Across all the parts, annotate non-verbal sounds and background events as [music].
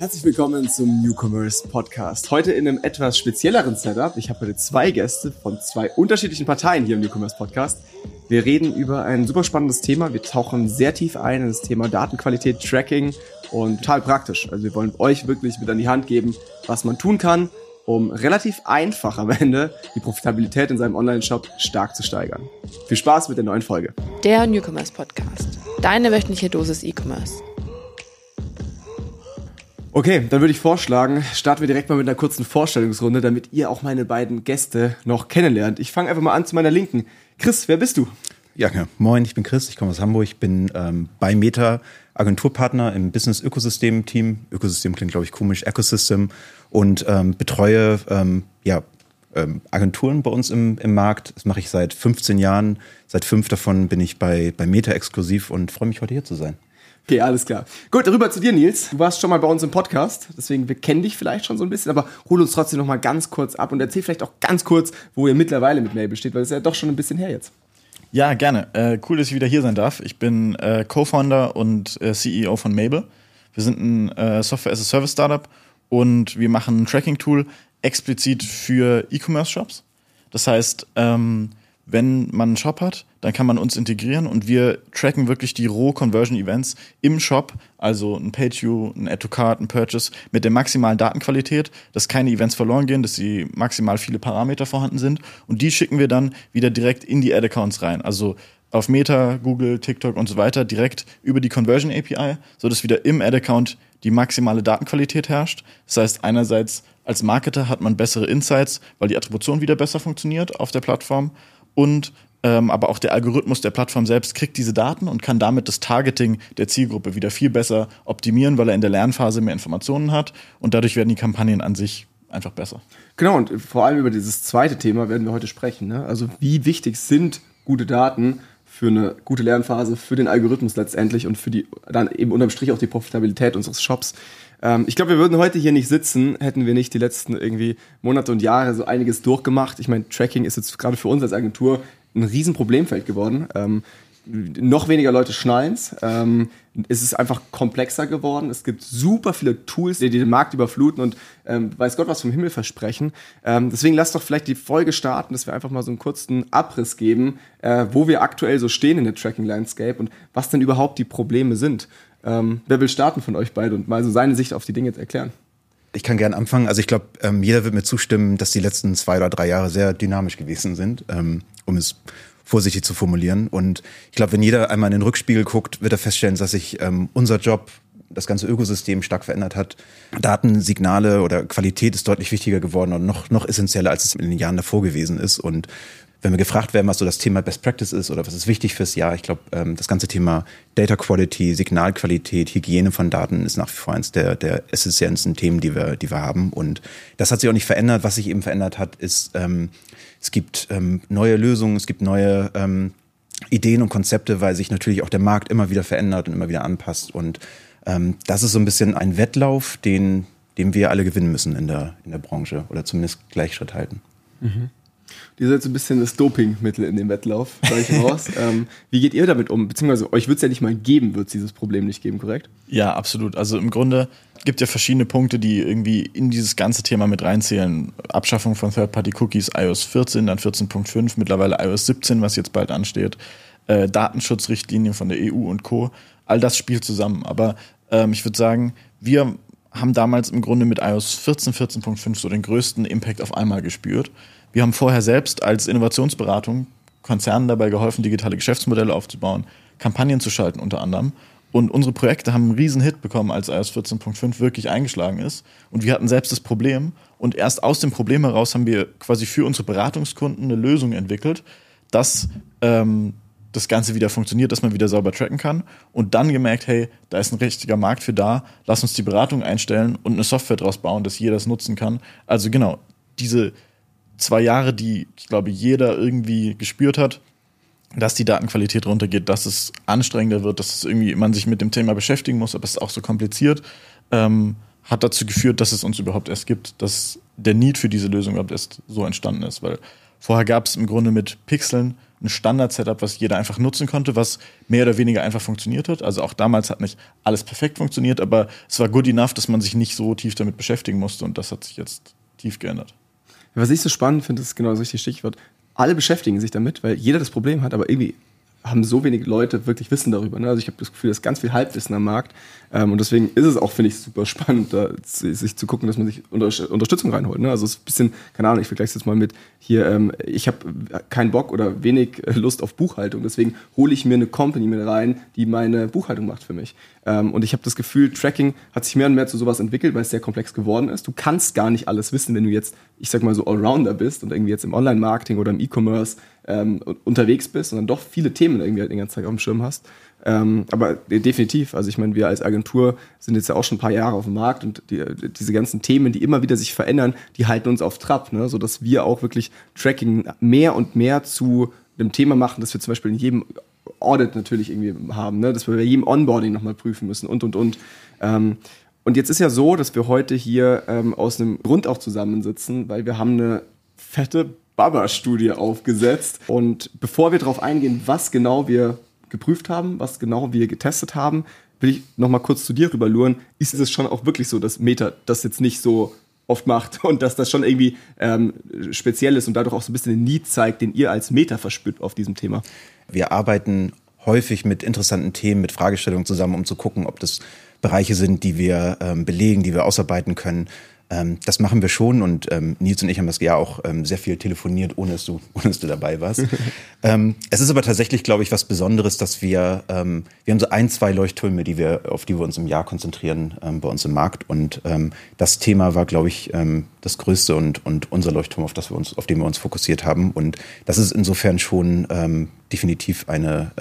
Herzlich willkommen zum Newcomers Podcast. Heute in einem etwas spezielleren Setup. Ich habe heute zwei Gäste von zwei unterschiedlichen Parteien hier im Newcomers Podcast. Wir reden über ein super spannendes Thema. Wir tauchen sehr tief ein in das Thema Datenqualität, Tracking und total praktisch. Also wir wollen euch wirklich mit an die Hand geben, was man tun kann, um relativ einfach am Ende die Profitabilität in seinem Online-Shop stark zu steigern. Viel Spaß mit der neuen Folge. Der Newcomers Podcast. Deine wöchentliche Dosis E-Commerce. Okay, dann würde ich vorschlagen, starten wir direkt mal mit einer kurzen Vorstellungsrunde, damit ihr auch meine beiden Gäste noch kennenlernt. Ich fange einfach mal an zu meiner Linken. Chris, wer bist du? Ja, ja. moin, ich bin Chris, ich komme aus Hamburg, ich bin ähm, bei Meta Agenturpartner im Business Ökosystem Team. Ökosystem klingt, glaube ich, komisch, Ecosystem und ähm, betreue ähm, ja, ähm, Agenturen bei uns im, im Markt. Das mache ich seit 15 Jahren. Seit fünf davon bin ich bei, bei Meta exklusiv und freue mich heute hier zu sein. Okay, alles klar. Gut, rüber zu dir, Nils. Du warst schon mal bei uns im Podcast, deswegen wir kennen dich vielleicht schon so ein bisschen, aber hol uns trotzdem noch mal ganz kurz ab und erzähl vielleicht auch ganz kurz, wo ihr mittlerweile mit Mabel steht, weil es ist ja doch schon ein bisschen her jetzt. Ja, gerne. Äh, cool, dass ich wieder hier sein darf. Ich bin äh, Co-Founder und äh, CEO von Mabel. Wir sind ein äh, Software-as-a-Service-Startup und wir machen ein Tracking-Tool explizit für E-Commerce-Shops. Das heißt, ähm, wenn man einen Shop hat, dann kann man uns integrieren und wir tracken wirklich die Roh-Conversion-Events im Shop, also ein Page-View, ein Add-to-Card, ein Purchase mit der maximalen Datenqualität, dass keine Events verloren gehen, dass sie maximal viele Parameter vorhanden sind und die schicken wir dann wieder direkt in die Ad-Accounts rein. Also auf Meta, Google, TikTok und so weiter direkt über die Conversion API, so dass wieder im Ad-Account die maximale Datenqualität herrscht. Das heißt, einerseits als Marketer hat man bessere Insights, weil die Attribution wieder besser funktioniert auf der Plattform und ähm, aber auch der Algorithmus der Plattform selbst kriegt diese Daten und kann damit das Targeting der Zielgruppe wieder viel besser optimieren, weil er in der Lernphase mehr Informationen hat und dadurch werden die Kampagnen an sich einfach besser. Genau, und vor allem über dieses zweite Thema werden wir heute sprechen. Ne? Also wie wichtig sind gute Daten für eine gute Lernphase, für den Algorithmus letztendlich und für die dann eben unterm Strich auch die Profitabilität unseres Shops. Ähm, ich glaube, wir würden heute hier nicht sitzen, hätten wir nicht die letzten irgendwie Monate und Jahre so einiges durchgemacht. Ich meine, Tracking ist jetzt gerade für uns als Agentur ein Riesenproblemfeld geworden. Ähm, noch weniger Leute schnallen es. Ähm, es ist einfach komplexer geworden. Es gibt super viele Tools, die den Markt überfluten und ähm, weiß Gott was vom Himmel versprechen. Ähm, deswegen lasst doch vielleicht die Folge starten, dass wir einfach mal so einen kurzen Abriss geben, äh, wo wir aktuell so stehen in der Tracking Landscape und was denn überhaupt die Probleme sind. Ähm, wer will starten von euch beide und mal so seine Sicht auf die Dinge erklären? Ich kann gern anfangen. Also ich glaube, ähm, jeder wird mir zustimmen, dass die letzten zwei oder drei Jahre sehr dynamisch gewesen sind, ähm, um es vorsichtig zu formulieren. Und ich glaube, wenn jeder einmal in den Rückspiegel guckt, wird er feststellen, dass sich ähm, unser Job, das ganze Ökosystem stark verändert hat. Daten, Signale oder Qualität ist deutlich wichtiger geworden und noch, noch essentieller, als es in den Jahren davor gewesen ist. Und wenn wir gefragt werden, was so das Thema Best Practice ist oder was ist wichtig fürs Jahr, ich glaube, ähm, das ganze Thema Data Quality, Signalqualität, Hygiene von Daten ist nach wie vor eines der, der essentiellsten Themen, die wir, die wir haben. Und das hat sich auch nicht verändert. Was sich eben verändert hat, ist, ähm, es gibt ähm, neue Lösungen, es gibt neue ähm, Ideen und Konzepte, weil sich natürlich auch der Markt immer wieder verändert und immer wieder anpasst. Und ähm, das ist so ein bisschen ein Wettlauf, den, den wir alle gewinnen müssen in der, in der Branche oder zumindest Gleichschritt halten. Mhm. Ihr seid so ein bisschen das Dopingmittel in dem Wettlauf, sage ich raus. [laughs] ähm, wie geht ihr damit um? Beziehungsweise euch wird es ja nicht mal geben, wird es dieses Problem nicht geben, korrekt? Ja, absolut. Also im Grunde gibt ja verschiedene Punkte, die irgendwie in dieses ganze Thema mit reinzählen. Abschaffung von Third-Party-Cookies, iOS 14, dann 14.5, mittlerweile iOS 17, was jetzt bald ansteht, äh, Datenschutzrichtlinien von der EU und Co. All das spielt zusammen. Aber ähm, ich würde sagen, wir haben damals im Grunde mit iOS 14, 14.5 so den größten Impact auf einmal gespürt. Wir haben vorher selbst als Innovationsberatung Konzernen dabei geholfen, digitale Geschäftsmodelle aufzubauen, Kampagnen zu schalten unter anderem. Und unsere Projekte haben einen riesen Hit bekommen, als iOS 14.5 wirklich eingeschlagen ist. Und wir hatten selbst das Problem. Und erst aus dem Problem heraus haben wir quasi für unsere Beratungskunden eine Lösung entwickelt, dass ähm, das Ganze wieder funktioniert, dass man wieder sauber tracken kann. Und dann gemerkt, hey, da ist ein richtiger Markt für da, lass uns die Beratung einstellen und eine Software draus bauen, dass jeder das nutzen kann. Also genau, diese zwei Jahre, die, ich glaube, jeder irgendwie gespürt hat, dass die Datenqualität runtergeht, dass es anstrengender wird, dass es irgendwie man sich mit dem Thema beschäftigen muss, aber es ist auch so kompliziert, ähm, hat dazu geführt, dass es uns überhaupt erst gibt, dass der Need für diese Lösung überhaupt erst so entstanden ist, weil vorher gab es im Grunde mit Pixeln ein Standard-Setup, was jeder einfach nutzen konnte, was mehr oder weniger einfach funktioniert hat. Also auch damals hat nicht alles perfekt funktioniert, aber es war good enough, dass man sich nicht so tief damit beschäftigen musste und das hat sich jetzt tief geändert. Was ich so spannend finde, ist genau das richtige Stichwort. Alle beschäftigen sich damit, weil jeder das Problem hat, aber irgendwie haben so wenig Leute wirklich Wissen darüber. Ne? Also ich habe das Gefühl, dass ganz viel Halbwissen am Markt. Ähm, und deswegen ist es auch, finde ich, super spannend, da, sich zu gucken, dass man sich unter Unterstützung reinholt. Ne? Also es ist ein bisschen, keine Ahnung, ich vergleiche es jetzt mal mit hier, ähm, ich habe keinen Bock oder wenig Lust auf Buchhaltung. Deswegen hole ich mir eine Company mit rein, die meine Buchhaltung macht für mich. Ähm, und ich habe das Gefühl, Tracking hat sich mehr und mehr zu sowas entwickelt, weil es sehr komplex geworden ist. Du kannst gar nicht alles wissen, wenn du jetzt, ich sag mal so Allrounder bist und irgendwie jetzt im Online-Marketing oder im E-Commerce ähm, unterwegs bist und dann doch viele Themen irgendwie halt den ganzen Tag auf dem Schirm hast. Ähm, aber definitiv, also ich meine, wir als Agentur sind jetzt ja auch schon ein paar Jahre auf dem Markt und die, diese ganzen Themen, die immer wieder sich verändern, die halten uns auf Trab, ne? sodass wir auch wirklich Tracking mehr und mehr zu einem Thema machen, das wir zum Beispiel in jedem Audit natürlich irgendwie haben, ne? dass wir bei jedem Onboarding nochmal prüfen müssen und und und. Ähm, und jetzt ist ja so, dass wir heute hier ähm, aus einem Grund auch zusammensitzen, weil wir haben eine fette Baba-Studie aufgesetzt. Und bevor wir darauf eingehen, was genau wir geprüft haben, was genau wir getestet haben, will ich noch mal kurz zu dir rüber luren. Ist es schon auch wirklich so, dass Meta das jetzt nicht so oft macht [laughs] und dass das schon irgendwie ähm, speziell ist und dadurch auch so ein bisschen den Need zeigt, den ihr als Meta verspürt auf diesem Thema? Wir arbeiten häufig mit interessanten Themen, mit Fragestellungen zusammen, um zu gucken, ob das Bereiche sind, die wir ähm, belegen, die wir ausarbeiten können. Ähm, das machen wir schon und ähm, Nils und ich haben das ja auch ähm, sehr viel telefoniert, ohne dass du, [laughs] ohne dass du dabei warst. [laughs] ähm, es ist aber tatsächlich, glaube ich, was Besonderes, dass wir, ähm, wir haben so ein, zwei Leuchttürme, die wir, auf die wir uns im Jahr konzentrieren ähm, bei uns im Markt. Und das Thema war, glaube ich, das größte und, und unser Leuchtturm, auf das wir uns, auf den wir uns fokussiert haben. Und das ist insofern schon definitiv eine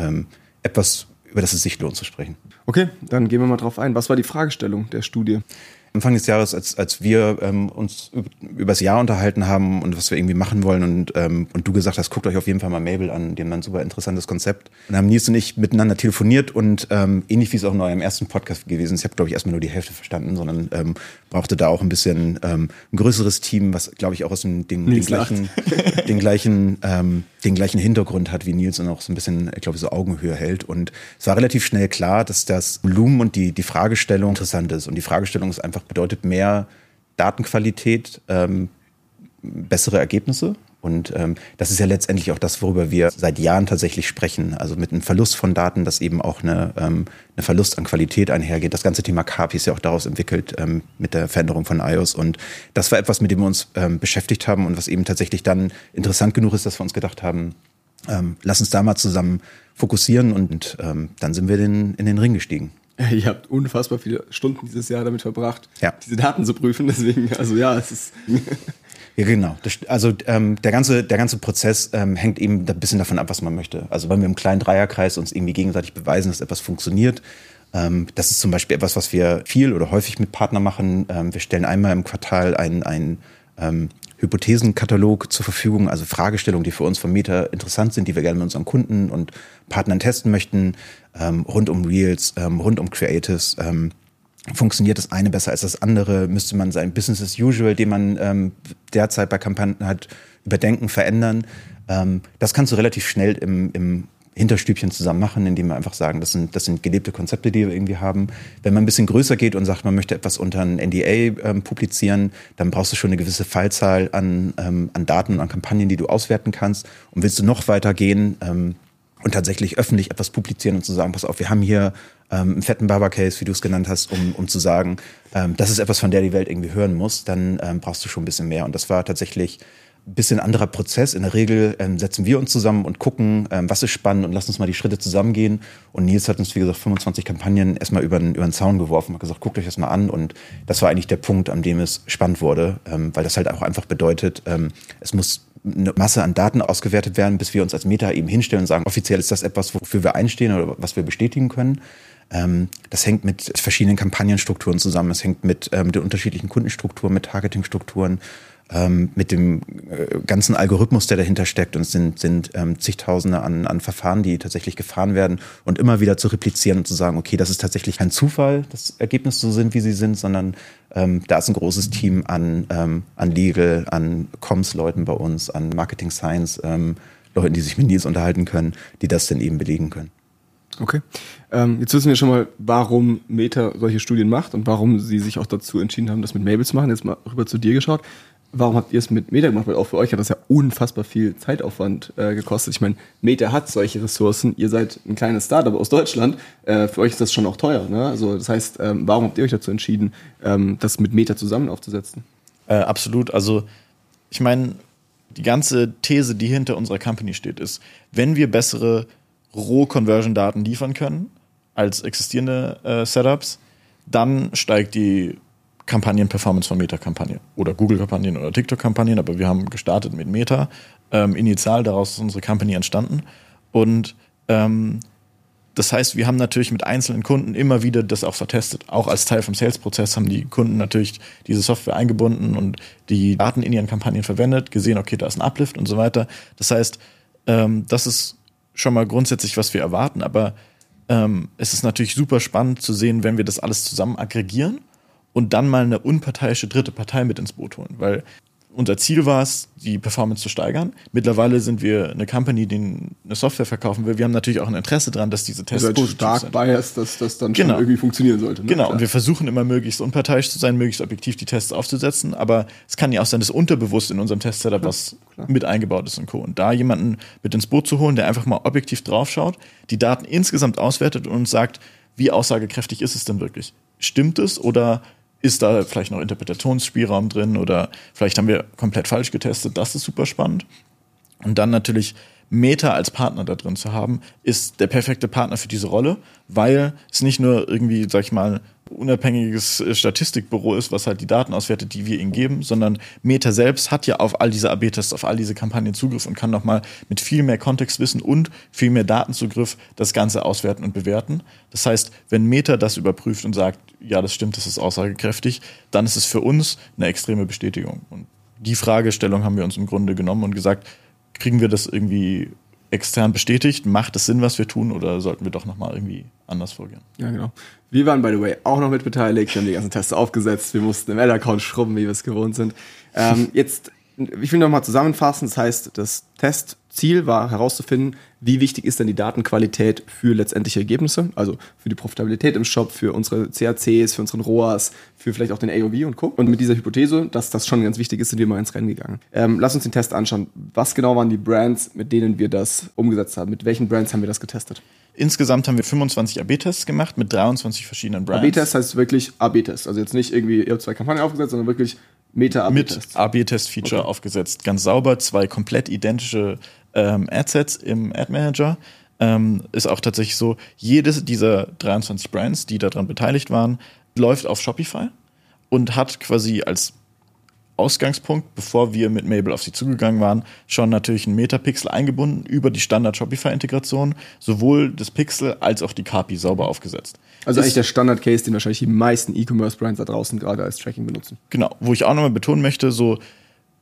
etwas, über das es sich lohnt zu sprechen. Okay, dann gehen wir mal drauf ein. Was war die Fragestellung der Studie? Anfang des Jahres, als, als wir ähm, uns übers Jahr unterhalten haben und was wir irgendwie machen wollen und, ähm, und du gesagt hast, guckt euch auf jeden Fall mal Mabel an, die haben ein super interessantes Konzept. Und dann haben Nils und ich miteinander telefoniert und ähm, ähnlich wie es auch in eurem ersten Podcast gewesen ist, ich habe, glaube ich, erstmal nur die Hälfte verstanden, sondern ähm, brauchte da auch ein bisschen ähm, ein größeres Team, was, glaube ich, auch aus dem den, den gleichen, [laughs] den gleichen, ähm, den gleichen Hintergrund hat wie Nils und auch so ein bisschen, ich glaube, so Augenhöhe hält. Und es war relativ schnell klar, dass das Volumen und die, die Fragestellung interessant ist. Und die Fragestellung ist einfach bedeutet mehr Datenqualität, ähm, bessere Ergebnisse. Und ähm, das ist ja letztendlich auch das, worüber wir seit Jahren tatsächlich sprechen. Also mit einem Verlust von Daten, dass eben auch eine, ähm, eine Verlust an Qualität einhergeht. Das ganze Thema KPI ist ja auch daraus entwickelt ähm, mit der Veränderung von iOS. Und das war etwas, mit dem wir uns ähm, beschäftigt haben und was eben tatsächlich dann interessant genug ist, dass wir uns gedacht haben, ähm, lass uns da mal zusammen fokussieren und ähm, dann sind wir in, in den Ring gestiegen. [laughs] Ihr habt unfassbar viele Stunden dieses Jahr damit verbracht, ja. diese Daten zu prüfen. Deswegen, also ja, es ist. Ja, genau. Also ähm, der ganze der ganze Prozess ähm, hängt eben ein bisschen davon ab, was man möchte. Also wenn wir im kleinen Dreierkreis uns irgendwie gegenseitig beweisen, dass etwas funktioniert, ähm, das ist zum Beispiel etwas, was wir viel oder häufig mit Partnern machen. Ähm, wir stellen einmal im Quartal ein, ein ähm, Hypothesenkatalog zur Verfügung, also Fragestellungen, die für uns vom Meta interessant sind, die wir gerne mit unseren Kunden und Partnern testen möchten, ähm, rund um Reels, ähm, rund um Creatives. Funktioniert das eine besser als das andere? Müsste man sein Business as usual, den man ähm, derzeit bei Kampagnen hat, überdenken, verändern? Ähm, das kannst du relativ schnell im, im Hinterstübchen zusammen machen, indem wir einfach sagen, das sind, das sind gelebte Konzepte, die wir irgendwie haben. Wenn man ein bisschen größer geht und sagt, man möchte etwas unter ein NDA ähm, publizieren, dann brauchst du schon eine gewisse Fallzahl an, ähm, an Daten und an Kampagnen, die du auswerten kannst. Und willst du noch weiter gehen ähm, und tatsächlich öffentlich etwas publizieren und zu sagen, pass auf, wir haben hier ähm, einen fetten Barber-Case, wie du es genannt hast, um, um zu sagen, ähm, das ist etwas, von der die Welt irgendwie hören muss, dann ähm, brauchst du schon ein bisschen mehr. Und das war tatsächlich bisschen anderer Prozess. In der Regel ähm, setzen wir uns zusammen und gucken, ähm, was ist spannend und lass uns mal die Schritte zusammengehen. Und Nils hat uns, wie gesagt, 25 Kampagnen erstmal über den, über den Zaun geworfen, hat gesagt, guckt euch das mal an. Und das war eigentlich der Punkt, an dem es spannend wurde, ähm, weil das halt auch einfach bedeutet, ähm, es muss eine Masse an Daten ausgewertet werden, bis wir uns als Meta eben hinstellen und sagen, offiziell ist das etwas, wofür wir einstehen oder was wir bestätigen können. Ähm, das hängt mit verschiedenen Kampagnenstrukturen zusammen. Es hängt mit, ähm, den unterschiedlichen Kundenstrukturen, mit Targetingstrukturen ähm, mit dem äh, ganzen Algorithmus, der dahinter steckt. Und es sind, sind ähm, zigtausende an, an Verfahren, die tatsächlich gefahren werden und immer wieder zu replizieren und zu sagen, okay, das ist tatsächlich kein Zufall, dass Ergebnisse so sind, wie sie sind, sondern ähm, da ist ein großes Team an, ähm, an Legal, an Comms-Leuten bei uns, an Marketing Science, ähm, Leuten, die sich mit Nils unterhalten können, die das dann eben belegen können. Okay. Ähm, jetzt wissen wir schon mal, warum Meta solche Studien macht und warum sie sich auch dazu entschieden haben, das mit Mabel zu machen. Jetzt mal rüber zu dir geschaut. Warum habt ihr es mit Meta gemacht? Weil auch für euch hat das ja unfassbar viel Zeitaufwand äh, gekostet. Ich meine, Meta hat solche Ressourcen. Ihr seid ein kleines Startup aus Deutschland. Äh, für euch ist das schon auch teuer. Ne? Also das heißt, ähm, warum habt ihr euch dazu entschieden, ähm, das mit Meta zusammen aufzusetzen? Äh, absolut. Also ich meine, die ganze These, die hinter unserer Company steht, ist, wenn wir bessere Roh-Conversion-Daten liefern können als existierende äh, Setups, dann steigt die Kampagnen-Performance von Meta-Kampagnen oder Google-Kampagnen oder TikTok-Kampagnen, aber wir haben gestartet mit Meta. Ähm, initial daraus ist unsere Company entstanden. Und ähm, das heißt, wir haben natürlich mit einzelnen Kunden immer wieder das auch vertestet. Auch als Teil vom Sales-Prozess haben die Kunden natürlich diese Software eingebunden und die Daten in ihren Kampagnen verwendet, gesehen, okay, da ist ein Uplift und so weiter. Das heißt, ähm, das ist schon mal grundsätzlich, was wir erwarten, aber ähm, es ist natürlich super spannend zu sehen, wenn wir das alles zusammen aggregieren und dann mal eine unparteiische dritte Partei mit ins Boot holen. Weil unser Ziel war es, die Performance zu steigern. Mittlerweile sind wir eine Company, die eine Software verkaufen will. Wir haben natürlich auch ein Interesse daran, dass diese Tests also stark sind. biased, dass das dann genau. schon irgendwie funktionieren sollte. Ne? Genau, Klar. und wir versuchen immer möglichst unparteiisch zu sein, möglichst objektiv die Tests aufzusetzen, aber es kann ja auch sein, dass unterbewusst in unserem Test-Setup was Klar. mit eingebaut ist und Co. Und da jemanden mit ins Boot zu holen, der einfach mal objektiv draufschaut, die Daten insgesamt auswertet und uns sagt, wie aussagekräftig ist es denn wirklich? Stimmt es oder ist da vielleicht noch Interpretationsspielraum drin oder vielleicht haben wir komplett falsch getestet. Das ist super spannend. Und dann natürlich Meta als Partner da drin zu haben, ist der perfekte Partner für diese Rolle, weil es nicht nur irgendwie, sag ich mal, unabhängiges Statistikbüro ist, was halt die Daten auswertet, die wir ihnen geben, sondern Meta selbst hat ja auf all diese AB-Tests, auf all diese Kampagnen Zugriff und kann nochmal mit viel mehr Kontextwissen und viel mehr Datenzugriff das Ganze auswerten und bewerten. Das heißt, wenn Meta das überprüft und sagt, ja, das stimmt, das ist aussagekräftig, dann ist es für uns eine extreme Bestätigung. Und die Fragestellung haben wir uns im Grunde genommen und gesagt, kriegen wir das irgendwie extern bestätigt? Macht es Sinn, was wir tun, oder sollten wir doch nochmal irgendwie anders vorgehen? Ja, genau. Wir waren, by the way, auch noch mit beteiligt. Wir haben die ganzen Tests aufgesetzt. Wir mussten im Ad-Account schrubben, wie wir es gewohnt sind. Ähm, [laughs] jetzt, ich will nochmal zusammenfassen. Das heißt, das Testziel war herauszufinden, wie wichtig ist denn die Datenqualität für letztendliche Ergebnisse, also für die Profitabilität im Shop, für unsere CACs, für unseren ROAS, für vielleicht auch den AOV und Co. Und mit dieser Hypothese, dass das schon ganz wichtig ist, sind wir mal ins Rennen gegangen. Ähm, lass uns den Test anschauen. Was genau waren die Brands, mit denen wir das umgesetzt haben? Mit welchen Brands haben wir das getestet? Insgesamt haben wir 25 AB-Tests gemacht mit 23 verschiedenen Brands. AB-Test heißt wirklich AB-Test. Also jetzt nicht irgendwie, ihr habt zwei Kampagnen aufgesetzt, sondern wirklich Meta-AB-Test. Mit AB-Test-Feature okay. aufgesetzt. Ganz sauber, zwei komplett identische ähm, Adsets im Ad Manager. Ähm, ist auch tatsächlich so, jedes dieser 23 Brands, die daran beteiligt waren, läuft auf Shopify und hat quasi als Ausgangspunkt, bevor wir mit Mabel auf sie zugegangen waren, schon natürlich einen Metapixel eingebunden über die Standard-Shopify-Integration, sowohl das Pixel als auch die KPI sauber aufgesetzt. Also eigentlich der Standard-Case, den wahrscheinlich die meisten E-Commerce-Brands da draußen gerade als Tracking benutzen. Genau, wo ich auch nochmal betonen möchte, so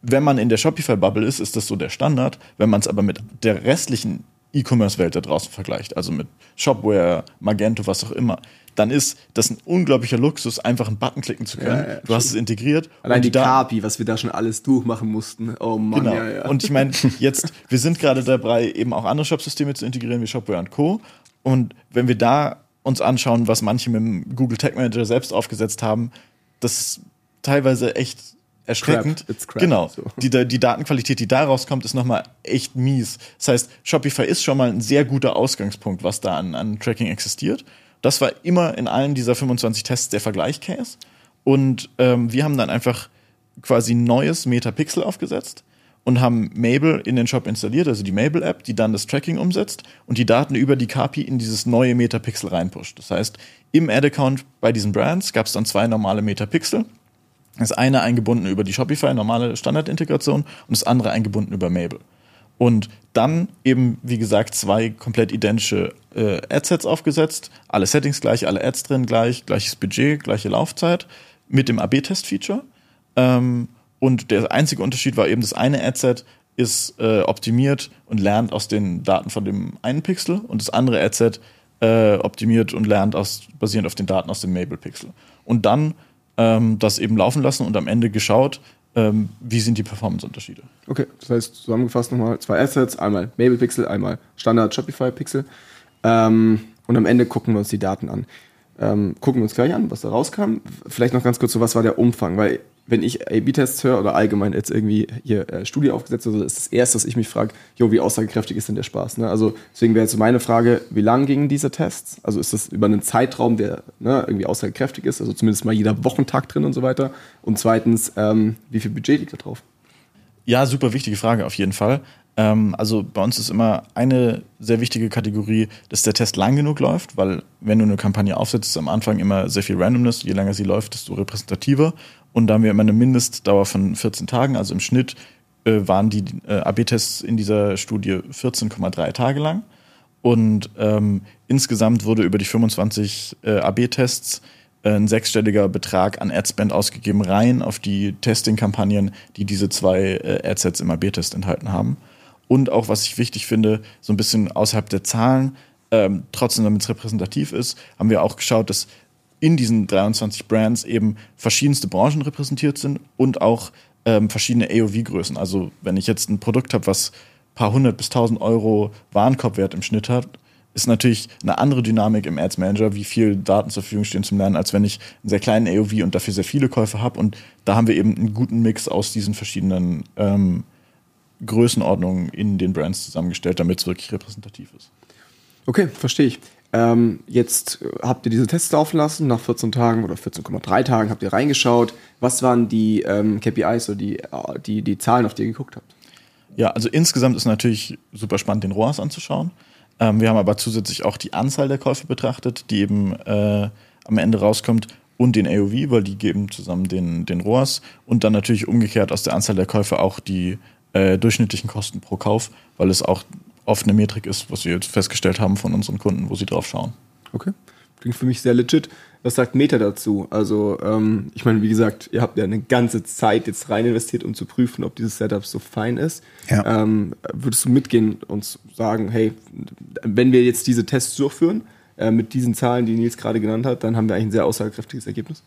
wenn man in der Shopify-Bubble ist, ist das so der Standard. Wenn man es aber mit der restlichen E-Commerce-Welt da draußen vergleicht, also mit Shopware, Magento, was auch immer, dann ist das ein unglaublicher Luxus, einfach einen Button klicken zu können. Ja, ja, du hast es integriert. Allein die, die Kapi, was wir da schon alles durchmachen mussten. Oh Mann, genau. ja, ja. Und ich meine, [laughs] jetzt, wir sind gerade dabei, eben auch andere Shop-Systeme zu integrieren, wie Shopware und Co. Und wenn wir da uns anschauen, was manche mit dem Google Tag Manager selbst aufgesetzt haben, das ist teilweise echt erschreckend. Crap. Crap. Genau. So. [laughs] Die, die Datenqualität, die da rauskommt, ist nochmal echt mies. Das heißt, Shopify ist schon mal ein sehr guter Ausgangspunkt, was da an, an Tracking existiert. Das war immer in allen dieser 25 Tests der Vergleichcase. Und ähm, wir haben dann einfach quasi ein neues Metapixel aufgesetzt und haben Mabel in den Shop installiert, also die Mabel-App, die dann das Tracking umsetzt und die Daten über die KPI in dieses neue Metapixel reinpusht. Das heißt, im Ad-Account bei diesen Brands gab es dann zwei normale Metapixel das eine eingebunden über die Shopify, normale Standardintegration, und das andere eingebunden über Mabel. Und dann eben, wie gesagt, zwei komplett identische äh, Adsets aufgesetzt, alle Settings gleich, alle Ads drin gleich, gleiches Budget, gleiche Laufzeit mit dem AB-Test-Feature. Ähm, und der einzige Unterschied war eben, das eine Adset ist äh, optimiert und lernt aus den Daten von dem einen Pixel und das andere Adset äh, optimiert und lernt aus, basierend auf den Daten aus dem Mabel-Pixel. Und dann ähm, das eben laufen lassen und am Ende geschaut, ähm, wie sind die Performance-Unterschiede. Okay, das heißt zusammengefasst nochmal zwei Assets, einmal Mabel Pixel, einmal Standard Shopify Pixel. Ähm, und am Ende gucken wir uns die Daten an. Ähm, gucken wir uns gleich an, was da rauskam. Vielleicht noch ganz kurz so, was war der Umfang? Weil wenn ich A-B-Tests höre oder allgemein jetzt irgendwie hier äh, Studie aufgesetzt, also ist das erste, was ich mich frage, jo, wie aussagekräftig ist denn der Spaß? Ne? Also deswegen wäre jetzt so meine Frage, wie lang gingen diese Tests? Also ist das über einen Zeitraum, der ne, irgendwie aussagekräftig ist, also zumindest mal jeder Wochentag drin und so weiter? Und zweitens, ähm, wie viel Budget liegt da drauf? Ja, super wichtige Frage auf jeden Fall. Ähm, also bei uns ist immer eine sehr wichtige Kategorie, dass der Test lang genug läuft, weil wenn du eine Kampagne aufsetzt, ist am Anfang immer sehr viel Randomness. Je länger sie läuft, desto repräsentativer. Und da haben wir immer eine Mindestdauer von 14 Tagen. Also im Schnitt äh, waren die äh, AB-Tests in dieser Studie 14,3 Tage lang. Und ähm, insgesamt wurde über die 25 äh, AB-Tests äh, ein sechsstelliger Betrag an Adspend ausgegeben, rein auf die Testing-Kampagnen, die diese zwei äh, Adsets im AB-Test enthalten haben. Und auch, was ich wichtig finde, so ein bisschen außerhalb der Zahlen, ähm, trotzdem damit es repräsentativ ist, haben wir auch geschaut, dass in diesen 23 Brands eben verschiedenste Branchen repräsentiert sind und auch ähm, verschiedene AOV-Größen. Also wenn ich jetzt ein Produkt habe, was paar hundert bis tausend Euro Warenkorbwert im Schnitt hat, ist natürlich eine andere Dynamik im Ads Manager, wie viel Daten zur Verfügung stehen zum Lernen, als wenn ich einen sehr kleinen AOV und dafür sehr viele Käufe habe. Und da haben wir eben einen guten Mix aus diesen verschiedenen ähm, Größenordnungen in den Brands zusammengestellt, damit es wirklich repräsentativ ist. Okay, verstehe ich. Ähm, jetzt habt ihr diese Tests laufen lassen, nach 14 Tagen oder 14,3 Tagen habt ihr reingeschaut. Was waren die ähm, KPIs oder die, die, die Zahlen, auf die ihr geguckt habt? Ja, also insgesamt ist natürlich super spannend, den ROAS anzuschauen. Ähm, wir haben aber zusätzlich auch die Anzahl der Käufe betrachtet, die eben äh, am Ende rauskommt und den AOV, weil die geben zusammen den, den ROAS und dann natürlich umgekehrt aus der Anzahl der Käufe auch die äh, durchschnittlichen Kosten pro Kauf, weil es auch oft eine Metrik ist, was wir jetzt festgestellt haben von unseren Kunden, wo sie drauf schauen. Okay. Klingt für mich sehr legit. Was sagt Meta dazu? Also, ähm, ich meine, wie gesagt, ihr habt ja eine ganze Zeit jetzt rein investiert, um zu prüfen, ob dieses Setup so fein ist. Ja. Ähm, würdest du mitgehen und sagen, hey, wenn wir jetzt diese Tests durchführen, äh, mit diesen Zahlen, die Nils gerade genannt hat, dann haben wir eigentlich ein sehr aussagekräftiges Ergebnis?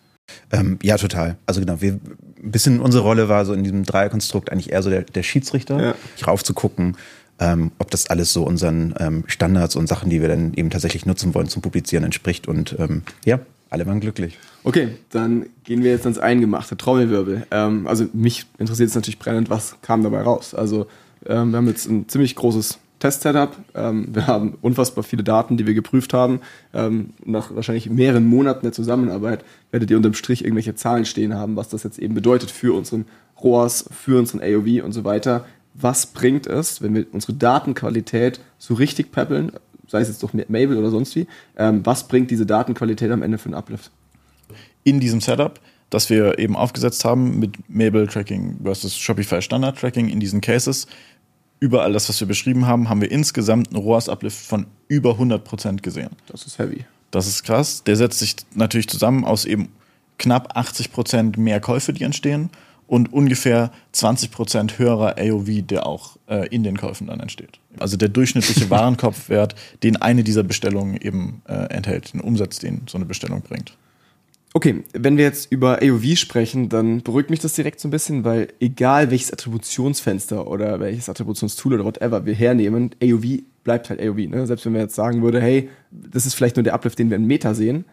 Ähm, ja, total. Also genau, wir, ein bisschen unsere Rolle war so in diesem Dreierkonstrukt eigentlich eher so der, der Schiedsrichter, ja. rauf zu gucken, ähm, ob das alles so unseren ähm, Standards und Sachen, die wir dann eben tatsächlich nutzen wollen zum Publizieren entspricht. Und ähm, ja, alle waren glücklich. Okay, dann gehen wir jetzt ans Eingemachte, Trommelwirbel. Ähm, also mich interessiert es natürlich brennend, was kam dabei raus. Also ähm, wir haben jetzt ein ziemlich großes Test-Setup. Ähm, wir haben unfassbar viele Daten, die wir geprüft haben. Ähm, nach wahrscheinlich mehreren Monaten der Zusammenarbeit werdet ihr unterm Strich irgendwelche Zahlen stehen haben, was das jetzt eben bedeutet für unseren ROAS, für unseren AOV und so weiter was bringt es, wenn wir unsere Datenqualität so richtig peppeln, sei es jetzt durch Mabel oder sonst wie, ähm, was bringt diese Datenqualität am Ende für einen Uplift? In diesem Setup, das wir eben aufgesetzt haben mit Mabel Tracking versus Shopify Standard Tracking in diesen Cases, überall das, was wir beschrieben haben, haben wir insgesamt einen ROAS-Uplift von über 100% gesehen. Das ist heavy. Das ist krass. Der setzt sich natürlich zusammen aus eben knapp 80% mehr Käufe, die entstehen und ungefähr 20% höherer AOV, der auch äh, in den Käufen dann entsteht. Also der durchschnittliche [laughs] Warenkopfwert, den eine dieser Bestellungen eben äh, enthält, den Umsatz, den so eine Bestellung bringt. Okay, wenn wir jetzt über AOV sprechen, dann beruhigt mich das direkt so ein bisschen, weil egal welches Attributionsfenster oder welches Attributionstool oder whatever wir hernehmen, AOV bleibt halt AOV. Ne? Selbst wenn wir jetzt sagen würde, hey, das ist vielleicht nur der Uplift, den wir in Meta sehen,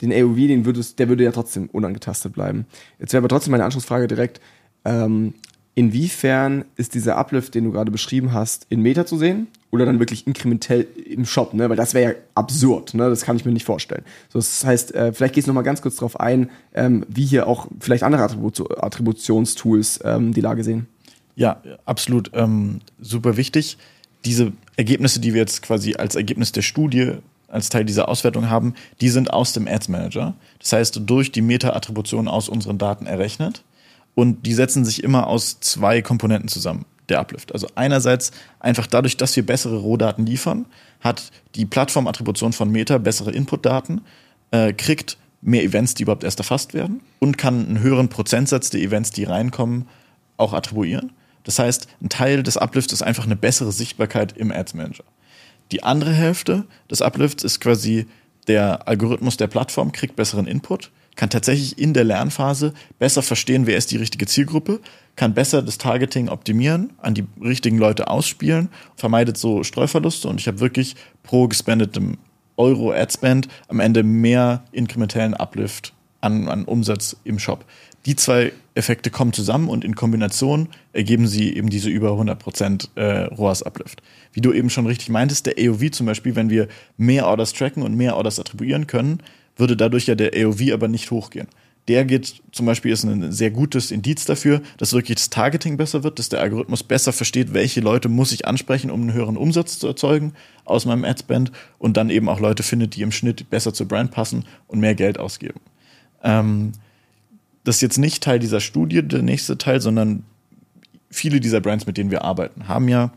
den AOV, den würdest, der würde ja trotzdem unangetastet bleiben. Jetzt wäre aber trotzdem meine Anschlussfrage direkt, ähm, inwiefern ist dieser Uplift, den du gerade beschrieben hast, in Meta zu sehen oder dann wirklich inkrementell im Shop, ne? Weil das wäre ja absurd, ne? Das kann ich mir nicht vorstellen. So, das heißt, äh, vielleicht gehst du noch mal ganz kurz darauf ein, ähm, wie hier auch vielleicht andere Attribut Attributionstools ähm, die Lage sehen. Ja, absolut ähm, super wichtig. Diese Ergebnisse, die wir jetzt quasi als Ergebnis der Studie als Teil dieser Auswertung haben, die sind aus dem Ads Manager. Das heißt, durch die Meta-Attribution aus unseren Daten errechnet. Und die setzen sich immer aus zwei Komponenten zusammen, der Uplift. Also einerseits einfach dadurch, dass wir bessere Rohdaten liefern, hat die Plattformattribution von Meta bessere Inputdaten, äh, kriegt mehr Events, die überhaupt erst erfasst werden und kann einen höheren Prozentsatz der Events, die reinkommen, auch attribuieren. Das heißt, ein Teil des Uplifts ist einfach eine bessere Sichtbarkeit im Ads Manager. Die andere Hälfte des Uplifts ist quasi der Algorithmus der Plattform kriegt besseren Input, kann tatsächlich in der Lernphase besser verstehen, wer ist die richtige Zielgruppe, kann besser das Targeting optimieren, an die richtigen Leute ausspielen, vermeidet so Streuverluste und ich habe wirklich pro gespendetem Euro Adspend am Ende mehr inkrementellen Uplift an, an Umsatz im Shop. Die zwei Effekte kommen zusammen und in Kombination ergeben sie eben diese über 100% äh, ROAS-Uplift. Wie du eben schon richtig meintest, der AOV zum Beispiel, wenn wir mehr Orders tracken und mehr Orders attribuieren können, würde dadurch ja der AOV aber nicht hochgehen. Der geht zum Beispiel ist ein sehr gutes Indiz dafür, dass wirklich das Targeting besser wird, dass der Algorithmus besser versteht, welche Leute muss ich ansprechen, um einen höheren Umsatz zu erzeugen aus meinem Adspend und dann eben auch Leute findet, die im Schnitt besser zur Brand passen und mehr Geld ausgeben. Ähm, das ist jetzt nicht Teil dieser Studie, der nächste Teil, sondern viele dieser Brands, mit denen wir arbeiten, haben ja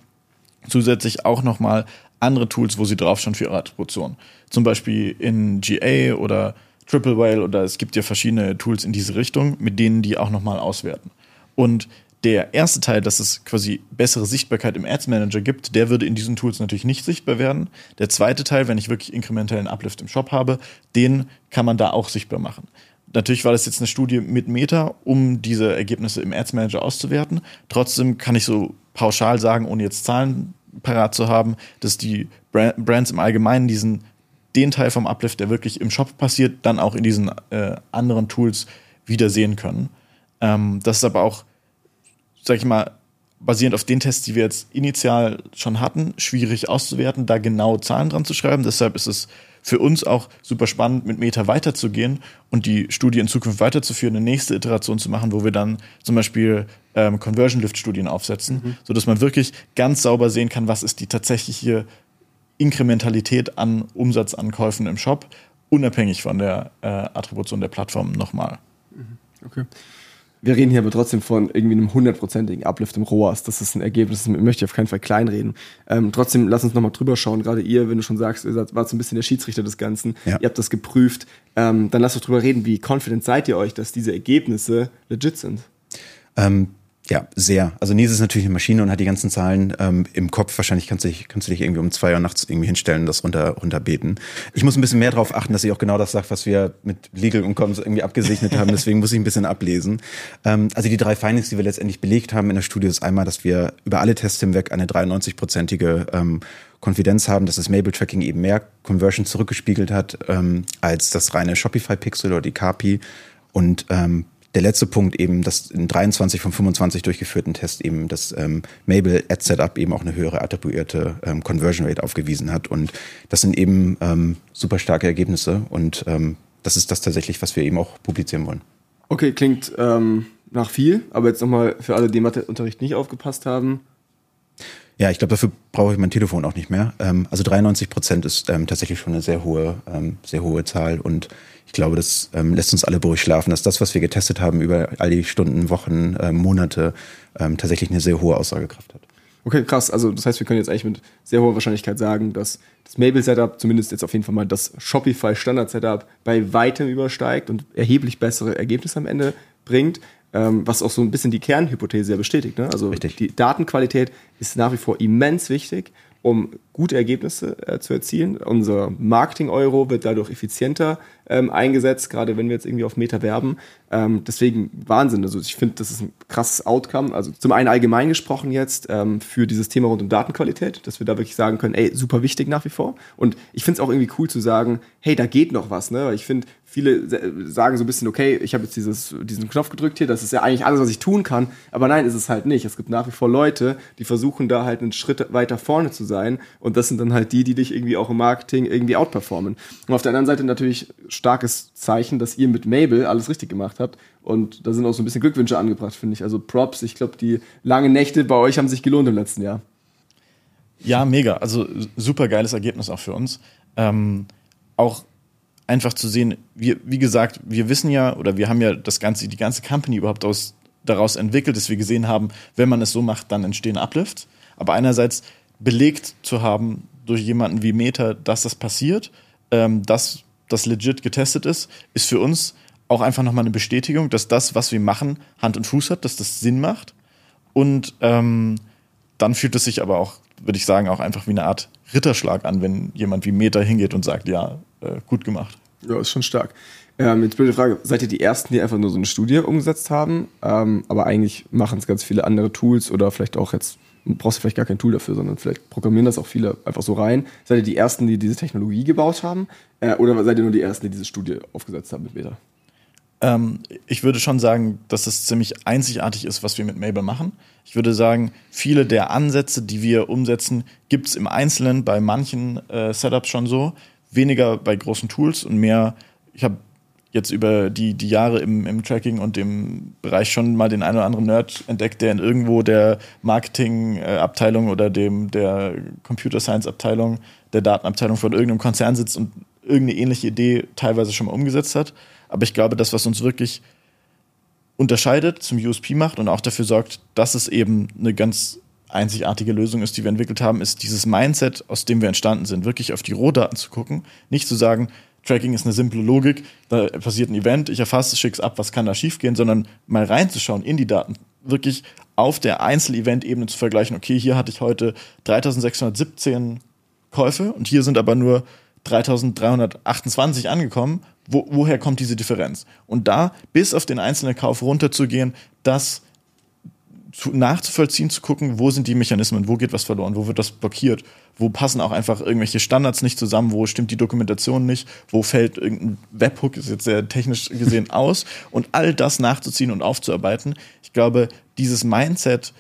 zusätzlich auch nochmal andere Tools, wo sie drauf schon für ihre Attribution. Zum Beispiel in GA oder Triple Whale oder es gibt ja verschiedene Tools in diese Richtung, mit denen die auch nochmal auswerten. Und der erste Teil, dass es quasi bessere Sichtbarkeit im Ads Manager gibt, der würde in diesen Tools natürlich nicht sichtbar werden. Der zweite Teil, wenn ich wirklich inkrementellen Uplift im Shop habe, den kann man da auch sichtbar machen. Natürlich war das jetzt eine Studie mit Meta, um diese Ergebnisse im Ads Manager auszuwerten. Trotzdem kann ich so pauschal sagen, ohne jetzt Zahlen parat zu haben, dass die Brands im Allgemeinen diesen den Teil vom Uplift, der wirklich im Shop passiert, dann auch in diesen äh, anderen Tools wieder sehen können. Ähm, das ist aber auch, sag ich mal, basierend auf den Tests, die wir jetzt initial schon hatten, schwierig auszuwerten, da genau Zahlen dran zu schreiben. Deshalb ist es für uns auch super spannend, mit Meta weiterzugehen und die Studie in Zukunft weiterzuführen, eine nächste Iteration zu machen, wo wir dann zum Beispiel ähm, Conversion Lift Studien aufsetzen, mhm. so dass man wirklich ganz sauber sehen kann, was ist die tatsächliche Inkrementalität an Umsatzankäufen im Shop, unabhängig von der äh, Attribution der Plattform nochmal. Mhm. Okay wir reden hier aber trotzdem von irgendwie einem hundertprozentigen Uplift im ROAS. Das ist ein Ergebnis, das möchte ich auf keinen Fall kleinreden. Ähm, trotzdem, lass uns nochmal drüber schauen. Gerade ihr, wenn du schon sagst, ihr wart so ein bisschen der Schiedsrichter des Ganzen, ja. ihr habt das geprüft, ähm, dann lasst uns drüber reden, wie confident seid ihr euch, dass diese Ergebnisse legit sind? Ähm, ja, sehr. Also Nils ist natürlich eine Maschine und hat die ganzen Zahlen ähm, im Kopf. Wahrscheinlich kannst du, dich, kannst du dich irgendwie um zwei Uhr nachts irgendwie hinstellen und das runter, runterbeten. Ich muss ein bisschen mehr darauf achten, dass ich auch genau das sage, was wir mit Legal und Comms irgendwie abgesegnet haben. Deswegen muss ich ein bisschen ablesen. Ähm, also die drei Findings, die wir letztendlich belegt haben in der Studie, ist einmal, dass wir über alle Tests hinweg eine 93-prozentige ähm, Konfidenz haben, dass das Mabel-Tracking eben mehr Conversion zurückgespiegelt hat ähm, als das reine Shopify-Pixel oder die KPI. Und ähm, der letzte Punkt eben, dass in 23 von 25 durchgeführten Tests eben das ähm, Mabel Ad Setup eben auch eine höhere attribuierte ähm, Conversion Rate aufgewiesen hat. Und das sind eben ähm, super starke Ergebnisse und ähm, das ist das tatsächlich, was wir eben auch publizieren wollen. Okay, klingt ähm, nach viel, aber jetzt nochmal für alle, die im Matheunterricht nicht aufgepasst haben. Ja, ich glaube, dafür brauche ich mein Telefon auch nicht mehr. Ähm, also 93 Prozent ist ähm, tatsächlich schon eine sehr hohe, sehr hohe Zahl und glaube, das ähm, lässt uns alle beruhigt schlafen, dass das, was wir getestet haben über all die Stunden, Wochen, äh, Monate, ähm, tatsächlich eine sehr hohe Aussagekraft hat. Okay, krass. Also das heißt, wir können jetzt eigentlich mit sehr hoher Wahrscheinlichkeit sagen, dass das Mabel-Setup, zumindest jetzt auf jeden Fall mal das Shopify-Standard-Setup, bei weitem übersteigt und erheblich bessere Ergebnisse am Ende bringt, ähm, was auch so ein bisschen die Kernhypothese ja bestätigt. Ne? Also Richtig. die Datenqualität ist nach wie vor immens wichtig um gute Ergebnisse äh, zu erzielen. Unser Marketing-Euro wird dadurch effizienter ähm, eingesetzt, gerade wenn wir jetzt irgendwie auf Meta werben. Ähm, deswegen Wahnsinn. Also ich finde, das ist ein krasses Outcome. Also zum einen allgemein gesprochen jetzt ähm, für dieses Thema rund um Datenqualität, dass wir da wirklich sagen können, ey, super wichtig nach wie vor. Und ich finde es auch irgendwie cool zu sagen, hey, da geht noch was. Ne? Weil ich finde, viele sagen so ein bisschen, okay, ich habe jetzt dieses, diesen Knopf gedrückt hier, das ist ja eigentlich alles, was ich tun kann. Aber nein, ist es halt nicht. Es gibt nach wie vor Leute, die versuchen da halt einen Schritt weiter vorne zu sein. Und das sind dann halt die, die dich irgendwie auch im Marketing irgendwie outperformen. Und auf der anderen Seite natürlich starkes Zeichen, dass ihr mit Mabel alles richtig gemacht habt. Und da sind auch so ein bisschen Glückwünsche angebracht, finde ich. Also Props. Ich glaube, die langen Nächte bei euch haben sich gelohnt im letzten Jahr. Ja, mega. Also super geiles Ergebnis auch für uns. Ähm, auch einfach zu sehen, wir, wie gesagt, wir wissen ja oder wir haben ja das ganze, die ganze Company überhaupt aus, daraus entwickelt, dass wir gesehen haben, wenn man es so macht, dann entstehen Uplifts. Aber einerseits belegt zu haben durch jemanden wie Meta, dass das passiert, ähm, dass das legit getestet ist, ist für uns auch einfach nochmal eine Bestätigung, dass das, was wir machen, Hand und Fuß hat, dass das Sinn macht. Und ähm, dann fühlt es sich aber auch, würde ich sagen, auch einfach wie eine Art Ritterschlag an, wenn jemand wie Meta hingeht und sagt, ja, äh, gut gemacht. Ja, ist schon stark. Ähm, jetzt blöde Frage, seid ihr die Ersten, die einfach nur so eine Studie umgesetzt haben, ähm, aber eigentlich machen es ganz viele andere Tools oder vielleicht auch jetzt, brauchst du vielleicht gar kein Tool dafür, sondern vielleicht programmieren das auch viele einfach so rein. Seid ihr die Ersten, die diese Technologie gebaut haben äh, oder seid ihr nur die Ersten, die diese Studie aufgesetzt haben mit Beta? Ähm, ich würde schon sagen, dass es ziemlich einzigartig ist, was wir mit Mabel machen. Ich würde sagen, viele der Ansätze, die wir umsetzen, gibt es im Einzelnen bei manchen äh, Setups schon so. Weniger bei großen Tools und mehr, ich habe jetzt über die, die Jahre im, im Tracking und dem Bereich schon mal den einen oder anderen Nerd entdeckt, der in irgendwo der Marketingabteilung oder dem der Computer Science Abteilung, der Datenabteilung von irgendeinem Konzern sitzt und irgendeine ähnliche Idee teilweise schon mal umgesetzt hat. Aber ich glaube, das, was uns wirklich unterscheidet, zum USP macht und auch dafür sorgt, dass es eben eine ganz einzigartige Lösung ist, die wir entwickelt haben, ist dieses Mindset, aus dem wir entstanden sind, wirklich auf die Rohdaten zu gucken, nicht zu sagen, Tracking ist eine simple Logik, da passiert ein Event, ich erfasse, schick's ab, was kann da schiefgehen, sondern mal reinzuschauen in die Daten, wirklich auf der Einzel-Event-Ebene zu vergleichen, okay, hier hatte ich heute 3617 Käufe und hier sind aber nur 3328 angekommen. Wo, woher kommt diese Differenz? Und da bis auf den einzelnen Kauf runterzugehen, das zu, nachzuvollziehen, zu gucken, wo sind die Mechanismen, wo geht was verloren, wo wird das blockiert, wo passen auch einfach irgendwelche Standards nicht zusammen, wo stimmt die Dokumentation nicht, wo fällt irgendein Webhook, ist jetzt sehr technisch gesehen, [laughs] aus und all das nachzuziehen und aufzuarbeiten. Ich glaube, dieses Mindset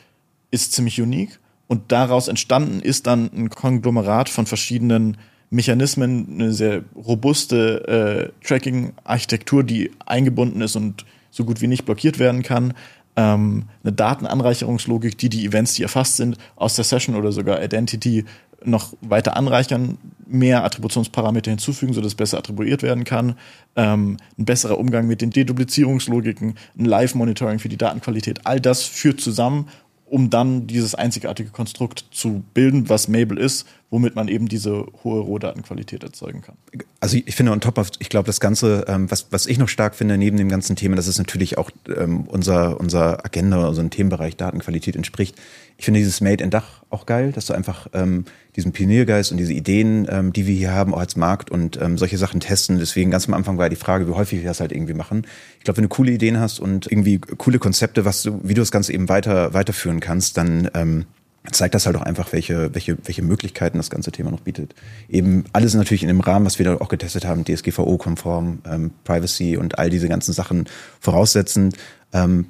ist ziemlich unique und daraus entstanden ist dann ein Konglomerat von verschiedenen Mechanismen, eine sehr robuste äh, Tracking-Architektur, die eingebunden ist und so gut wie nicht blockiert werden kann ähm, eine Datenanreicherungslogik, die die Events, die erfasst sind, aus der Session oder sogar Identity noch weiter anreichern, mehr Attributionsparameter hinzufügen, sodass besser attribuiert werden kann, ähm, ein besserer Umgang mit den Deduplizierungslogiken, ein Live-Monitoring für die Datenqualität, all das führt zusammen, um dann dieses einzigartige Konstrukt zu bilden, was Mabel ist, womit man eben diese hohe Rohdatenqualität erzeugen kann. Also ich finde on top of, ich glaube, das Ganze, ähm, was, was ich noch stark finde neben dem ganzen Thema, das ist natürlich auch ähm, unser, unser Agenda, unserem Themenbereich Datenqualität entspricht. Ich finde dieses Made in Dach auch geil, dass du einfach ähm, diesen Pioniergeist und diese Ideen, ähm, die wir hier haben, auch als Markt und ähm, solche Sachen testen. Deswegen ganz am Anfang war die Frage, wie häufig wir das halt irgendwie machen. Ich glaube, wenn du coole Ideen hast und irgendwie coole Konzepte, was du, wie du das Ganze eben weiter weiterführen kannst, dann ähm, zeigt das halt auch einfach, welche, welche, welche Möglichkeiten das ganze Thema noch bietet. Eben alles natürlich in dem Rahmen, was wir da auch getestet haben, DSGVO-konform, ähm, Privacy und all diese ganzen Sachen voraussetzend, ähm,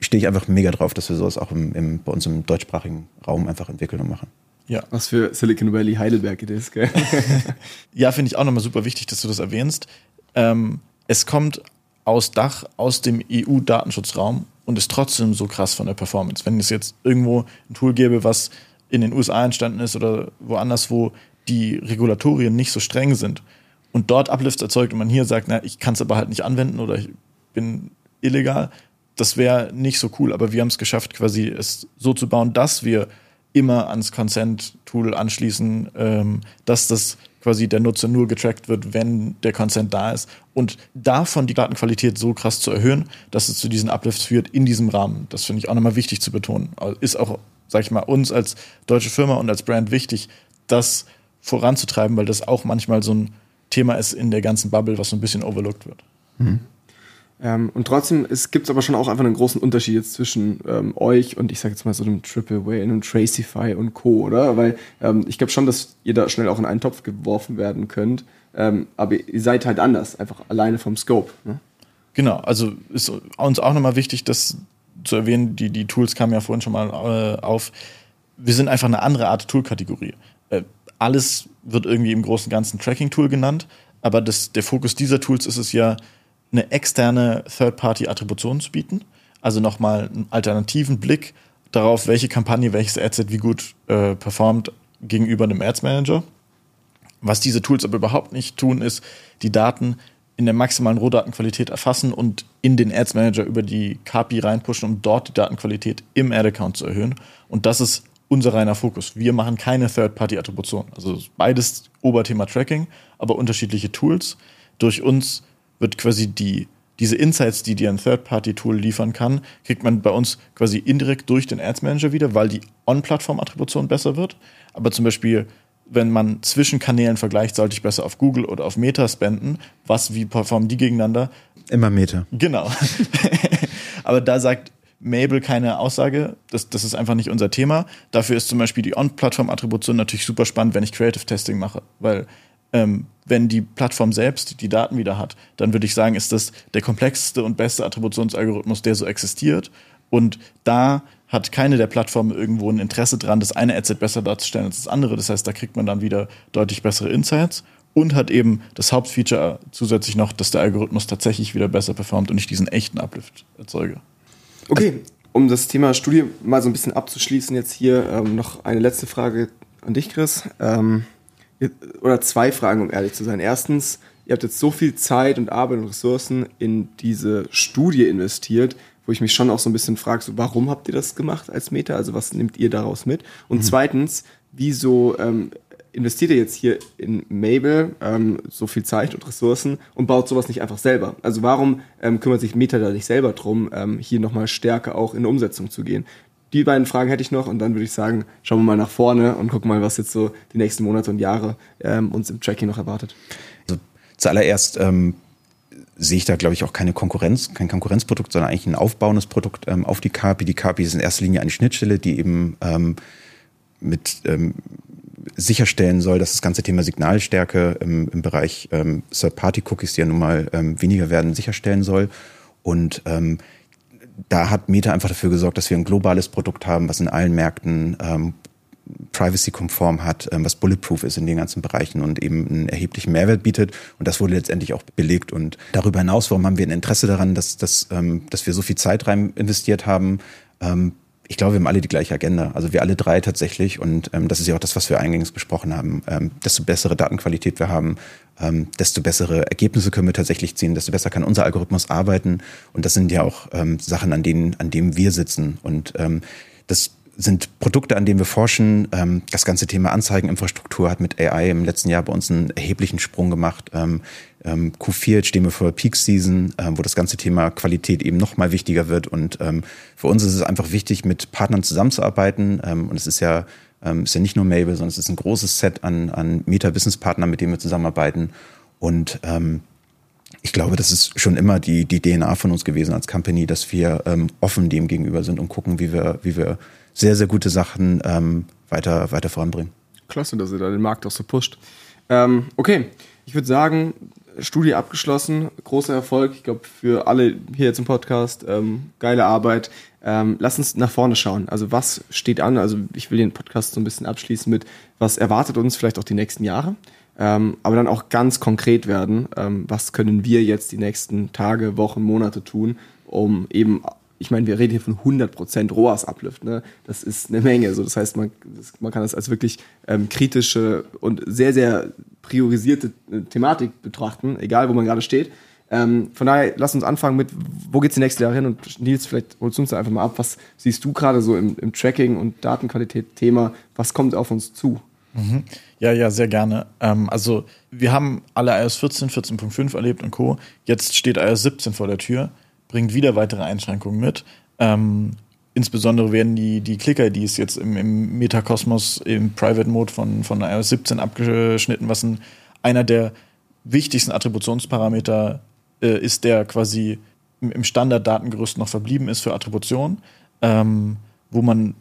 stehe ich einfach mega drauf, dass wir sowas auch im, im, bei uns im deutschsprachigen Raum einfach entwickeln und machen. Ja. Was für Silicon Valley Heidelberg it ist, gell? [laughs] ja, finde ich auch nochmal super wichtig, dass du das erwähnst. Ähm, es kommt aus Dach, aus dem EU-Datenschutzraum und ist trotzdem so krass von der Performance. Wenn es jetzt irgendwo ein Tool gäbe, was in den USA entstanden ist oder woanders, wo die Regulatorien nicht so streng sind und dort Uplifts erzeugt und man hier sagt, na, ich kann es aber halt nicht anwenden oder ich bin illegal, das wäre nicht so cool. Aber wir haben es geschafft, quasi es so zu bauen, dass wir immer ans Consent-Tool anschließen, ähm, dass das quasi der Nutzer nur getrackt wird, wenn der Consent da ist. Und davon die Datenqualität so krass zu erhöhen, dass es zu diesen Uplifts führt in diesem Rahmen. Das finde ich auch nochmal wichtig zu betonen. Ist auch, sag ich mal, uns als deutsche Firma und als Brand wichtig, das voranzutreiben, weil das auch manchmal so ein Thema ist in der ganzen Bubble, was so ein bisschen overlooked wird. Mhm. Ähm, und trotzdem gibt es aber schon auch einfach einen großen Unterschied jetzt zwischen ähm, euch und ich sage jetzt mal so einem Triple Whale und Tracify und Co., oder? Weil ähm, ich glaube schon, dass ihr da schnell auch in einen Topf geworfen werden könnt. Ähm, aber ihr seid halt anders, einfach alleine vom Scope. Ne? Genau, also ist uns auch nochmal wichtig, das zu erwähnen, die, die Tools kamen ja vorhin schon mal äh, auf. Wir sind einfach eine andere Art Toolkategorie. Äh, alles wird irgendwie im Großen und Ganzen Tracking-Tool genannt, aber das, der Fokus dieser Tools ist es ja, eine externe Third-Party-Attribution zu bieten. Also nochmal einen alternativen Blick darauf, welche Kampagne, welches Adset wie gut äh, performt gegenüber einem Ads Manager. Was diese Tools aber überhaupt nicht tun, ist die Daten in der maximalen Rohdatenqualität erfassen und in den Ads Manager über die KPI reinpushen, um dort die Datenqualität im Ad-Account zu erhöhen. Und das ist unser reiner Fokus. Wir machen keine Third-Party-Attribution. Also beides Oberthema Tracking, aber unterschiedliche Tools. Durch uns wird quasi die, diese Insights, die dir ein Third-Party-Tool liefern kann, kriegt man bei uns quasi indirekt durch den Ads Manager wieder, weil die On-Plattform-Attribution besser wird. Aber zum Beispiel wenn man zwischen Kanälen vergleicht, sollte ich besser auf Google oder auf Meta spenden. Was, wie performen die gegeneinander? Immer Meta. Genau. [laughs] Aber da sagt Mabel keine Aussage. Das, das ist einfach nicht unser Thema. Dafür ist zum Beispiel die On-Plattform-Attribution natürlich super spannend, wenn ich Creative Testing mache. Weil ähm, wenn die Plattform selbst die Daten wieder hat, dann würde ich sagen, ist das der komplexeste und beste Attributionsalgorithmus, der so existiert. Und da hat keine der Plattformen irgendwo ein Interesse dran, das eine Adset besser darzustellen als das andere. Das heißt, da kriegt man dann wieder deutlich bessere Insights und hat eben das Hauptfeature zusätzlich noch, dass der Algorithmus tatsächlich wieder besser performt und ich diesen echten Uplift erzeuge. Okay, um das Thema Studie mal so ein bisschen abzuschließen, jetzt hier ähm, noch eine letzte Frage an dich, Chris. Ähm, oder zwei Fragen, um ehrlich zu sein. Erstens, ihr habt jetzt so viel Zeit und Arbeit und Ressourcen in diese Studie investiert, wo ich mich schon auch so ein bisschen frage, so, warum habt ihr das gemacht als Meta? Also was nehmt ihr daraus mit? Und mhm. zweitens, wieso ähm, investiert ihr jetzt hier in Mabel ähm, so viel Zeit und Ressourcen und baut sowas nicht einfach selber? Also warum ähm, kümmert sich Meta da nicht selber drum, ähm, hier nochmal stärker auch in eine Umsetzung zu gehen? Die beiden Fragen hätte ich noch und dann würde ich sagen, schauen wir mal nach vorne und gucken mal, was jetzt so die nächsten Monate und Jahre ähm, uns im Tracking noch erwartet. Also zuallererst ähm, sehe ich da, glaube ich, auch keine Konkurrenz, kein Konkurrenzprodukt, sondern eigentlich ein aufbauendes Produkt ähm, auf die KPI. Die KPI ist in erster Linie eine Schnittstelle, die eben ähm, mit ähm, sicherstellen soll, dass das ganze Thema Signalstärke im, im Bereich ähm, Third-Party-Cookies, die ja nun mal weniger werden, sicherstellen soll. Und ähm, da hat Meta einfach dafür gesorgt, dass wir ein globales Produkt haben, was in allen Märkten ähm, privacy-konform hat, ähm, was bulletproof ist in den ganzen Bereichen und eben einen erheblichen Mehrwert bietet. Und das wurde letztendlich auch belegt. Und darüber hinaus, warum haben wir ein Interesse daran, dass, dass, ähm, dass wir so viel Zeit rein investiert haben? Ähm, ich glaube, wir haben alle die gleiche Agenda. Also wir alle drei tatsächlich. Und ähm, das ist ja auch das, was wir eingangs besprochen haben. Ähm, desto bessere Datenqualität wir haben, ähm, desto bessere Ergebnisse können wir tatsächlich ziehen, desto besser kann unser Algorithmus arbeiten. Und das sind ja auch ähm, Sachen, an denen, an denen wir sitzen. Und ähm, das sind Produkte, an denen wir forschen. Ähm, das ganze Thema Anzeigeninfrastruktur hat mit AI im letzten Jahr bei uns einen erheblichen Sprung gemacht. Ähm, ähm, Q4 jetzt stehen wir vor Peak Season, wo das ganze Thema Qualität eben noch mal wichtiger wird. Und für uns ist es einfach wichtig, mit Partnern zusammenzuarbeiten. und es ist ja, ist ja nicht nur Mabel, sondern es ist ein großes Set an, an Meta-Business-Partnern, mit denen wir zusammenarbeiten. Und ich glaube, das ist schon immer die, die DNA von uns gewesen als Company, dass wir ähm, offen dem gegenüber sind und gucken, wie wir, wie wir sehr, sehr gute Sachen ähm, weiter, weiter voranbringen. Klasse, dass ihr da den Markt auch so pusht. Ähm, okay, ich würde sagen, Studie abgeschlossen, großer Erfolg. Ich glaube, für alle hier jetzt im Podcast, ähm, geile Arbeit. Ähm, lass uns nach vorne schauen. Also was steht an? Also ich will den Podcast so ein bisschen abschließen mit, was erwartet uns vielleicht auch die nächsten Jahre? Ähm, aber dann auch ganz konkret werden. Ähm, was können wir jetzt die nächsten Tage, Wochen, Monate tun, um eben ich meine, wir reden hier von 100% ROAS-Uplift. Ne? Das ist eine Menge. So, das heißt, man, das, man kann das als wirklich ähm, kritische und sehr, sehr priorisierte äh, Thematik betrachten, egal wo man gerade steht. Ähm, von daher, lass uns anfangen mit, wo geht's die nächste Jahre hin? Und Nils, vielleicht holst du uns da einfach mal ab. Was siehst du gerade so im, im Tracking- und Datenqualität-Thema? Was kommt auf uns zu? Mhm. Ja, ja, sehr gerne. Ähm, also, wir haben alle iOS 14, 14.5 erlebt und Co. Jetzt steht iOS 17 vor der Tür bringt wieder weitere Einschränkungen mit. Ähm, insbesondere werden die, die Click-IDs jetzt im, im Metakosmos im Private-Mode von, von iOS 17 abgeschnitten, was ein, einer der wichtigsten Attributionsparameter äh, ist, der quasi im, im Standard-Datengerüst noch verblieben ist für Attribution, ähm, wo man